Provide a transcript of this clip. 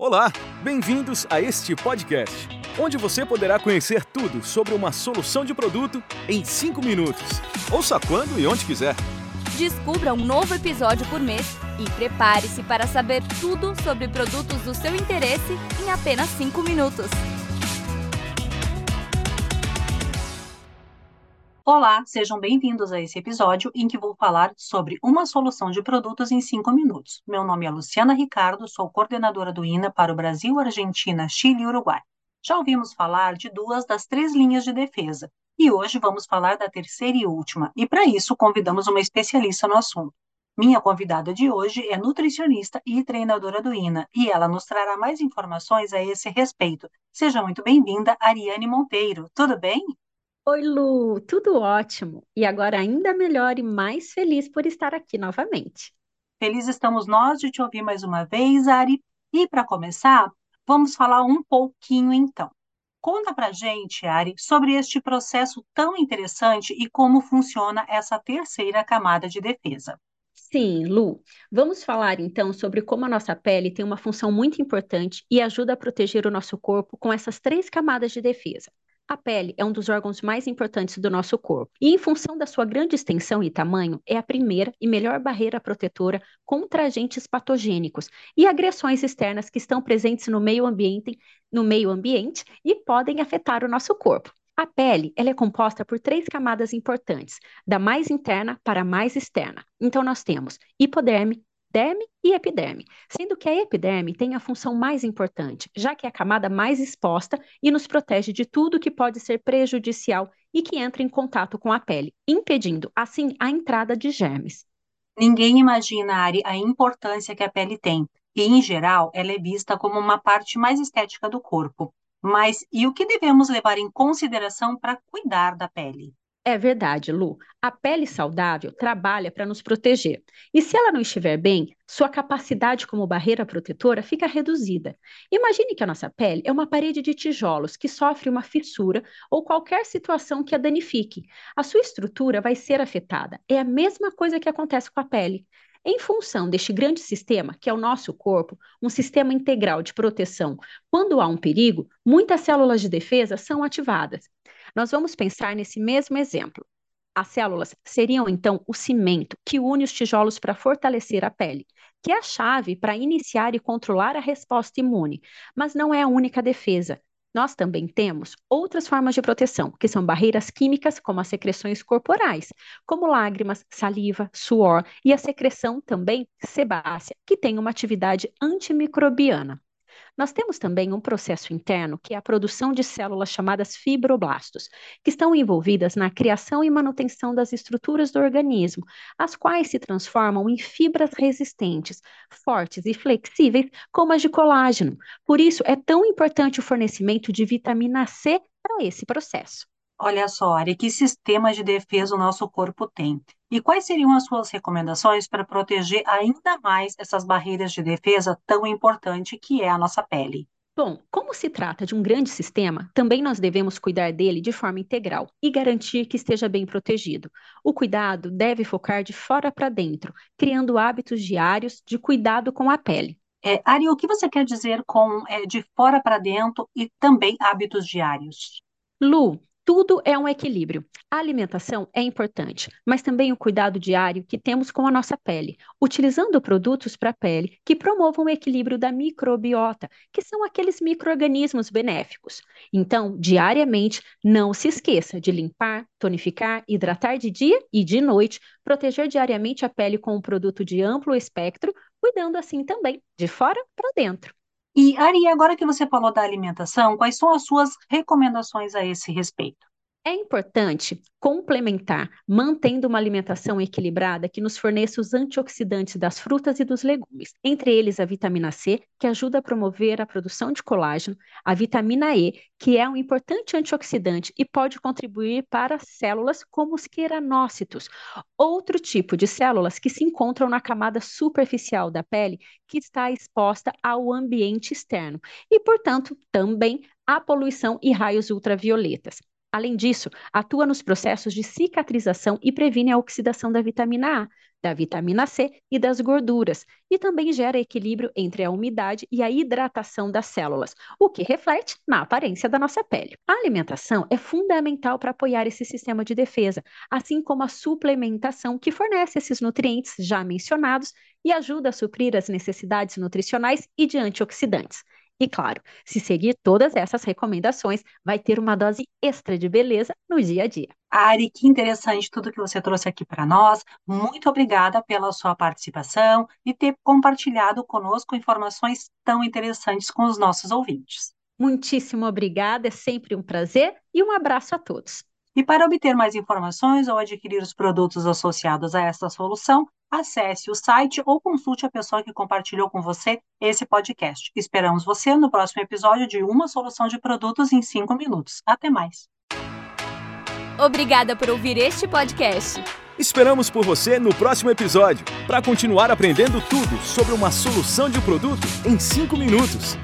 Olá, bem-vindos a este podcast, onde você poderá conhecer tudo sobre uma solução de produto em 5 minutos. Ouça quando e onde quiser. Descubra um novo episódio por mês e prepare-se para saber tudo sobre produtos do seu interesse em apenas 5 minutos. Olá, sejam bem-vindos a esse episódio em que vou falar sobre uma solução de produtos em 5 minutos. Meu nome é Luciana Ricardo, sou coordenadora do INA para o Brasil, Argentina, Chile e Uruguai. Já ouvimos falar de duas das três linhas de defesa e hoje vamos falar da terceira e última, e para isso convidamos uma especialista no assunto. Minha convidada de hoje é nutricionista e treinadora do INA e ela nos trará mais informações a esse respeito. Seja muito bem-vinda, Ariane Monteiro. Tudo bem? Oi, Lu, tudo ótimo. E agora ainda melhor e mais feliz por estar aqui novamente. Feliz estamos nós de te ouvir mais uma vez, Ari. E para começar, vamos falar um pouquinho então. Conta pra gente, Ari, sobre este processo tão interessante e como funciona essa terceira camada de defesa. Sim, Lu. Vamos falar então sobre como a nossa pele tem uma função muito importante e ajuda a proteger o nosso corpo com essas três camadas de defesa. A pele é um dos órgãos mais importantes do nosso corpo e, em função da sua grande extensão e tamanho, é a primeira e melhor barreira protetora contra agentes patogênicos e agressões externas que estão presentes no meio ambiente, no meio ambiente e podem afetar o nosso corpo. A pele ela é composta por três camadas importantes, da mais interna para a mais externa. Então, nós temos hipoderme, derme e epiderme, sendo que a epiderme tem a função mais importante, já que é a camada mais exposta e nos protege de tudo que pode ser prejudicial e que entra em contato com a pele, impedindo, assim, a entrada de germes. Ninguém imagina, Ari, a importância que a pele tem, e, em geral, ela é vista como uma parte mais estética do corpo. Mas e o que devemos levar em consideração para cuidar da pele? É verdade, Lu. A pele saudável trabalha para nos proteger. E se ela não estiver bem, sua capacidade como barreira protetora fica reduzida. Imagine que a nossa pele é uma parede de tijolos que sofre uma fissura ou qualquer situação que a danifique. A sua estrutura vai ser afetada. É a mesma coisa que acontece com a pele. Em função deste grande sistema, que é o nosso corpo, um sistema integral de proteção, quando há um perigo, muitas células de defesa são ativadas. Nós vamos pensar nesse mesmo exemplo. As células seriam então o cimento que une os tijolos para fortalecer a pele, que é a chave para iniciar e controlar a resposta imune, mas não é a única defesa. Nós também temos outras formas de proteção, que são barreiras químicas, como as secreções corporais, como lágrimas, saliva, suor e a secreção também sebácea, que tem uma atividade antimicrobiana. Nós temos também um processo interno, que é a produção de células chamadas fibroblastos, que estão envolvidas na criação e manutenção das estruturas do organismo, as quais se transformam em fibras resistentes, fortes e flexíveis, como as de colágeno. Por isso, é tão importante o fornecimento de vitamina C para esse processo. Olha só, Ari, que sistemas de defesa o nosso corpo tem? E quais seriam as suas recomendações para proteger ainda mais essas barreiras de defesa tão importante que é a nossa pele? Bom, como se trata de um grande sistema, também nós devemos cuidar dele de forma integral e garantir que esteja bem protegido. O cuidado deve focar de fora para dentro, criando hábitos diários de cuidado com a pele. É, Ari, o que você quer dizer com é, de fora para dentro e também hábitos diários? Lu, tudo é um equilíbrio. A alimentação é importante, mas também o cuidado diário que temos com a nossa pele, utilizando produtos para a pele que promovam o equilíbrio da microbiota, que são aqueles micro-organismos benéficos. Então, diariamente, não se esqueça de limpar, tonificar, hidratar de dia e de noite, proteger diariamente a pele com um produto de amplo espectro, cuidando assim também de fora para dentro. E, Ari, agora que você falou da alimentação, quais são as suas recomendações a esse respeito? É importante complementar, mantendo uma alimentação equilibrada que nos forneça os antioxidantes das frutas e dos legumes, entre eles a vitamina C, que ajuda a promover a produção de colágeno, a vitamina E, que é um importante antioxidante e pode contribuir para células como os queranócitos, outro tipo de células que se encontram na camada superficial da pele que está exposta ao ambiente externo e, portanto, também à poluição e raios ultravioletas. Além disso, atua nos processos de cicatrização e previne a oxidação da vitamina A, da vitamina C e das gorduras, e também gera equilíbrio entre a umidade e a hidratação das células, o que reflete na aparência da nossa pele. A alimentação é fundamental para apoiar esse sistema de defesa, assim como a suplementação que fornece esses nutrientes já mencionados e ajuda a suprir as necessidades nutricionais e de antioxidantes. E claro, se seguir todas essas recomendações, vai ter uma dose extra de beleza no dia a dia. Ari, que interessante tudo que você trouxe aqui para nós. Muito obrigada pela sua participação e ter compartilhado conosco informações tão interessantes com os nossos ouvintes. Muitíssimo obrigada, é sempre um prazer e um abraço a todos. E para obter mais informações ou adquirir os produtos associados a esta solução, acesse o site ou consulte a pessoa que compartilhou com você esse podcast. Esperamos você no próximo episódio de Uma Solução de Produtos em 5 Minutos. Até mais. Obrigada por ouvir este podcast. Esperamos por você no próximo episódio para continuar aprendendo tudo sobre uma solução de produto em 5 minutos.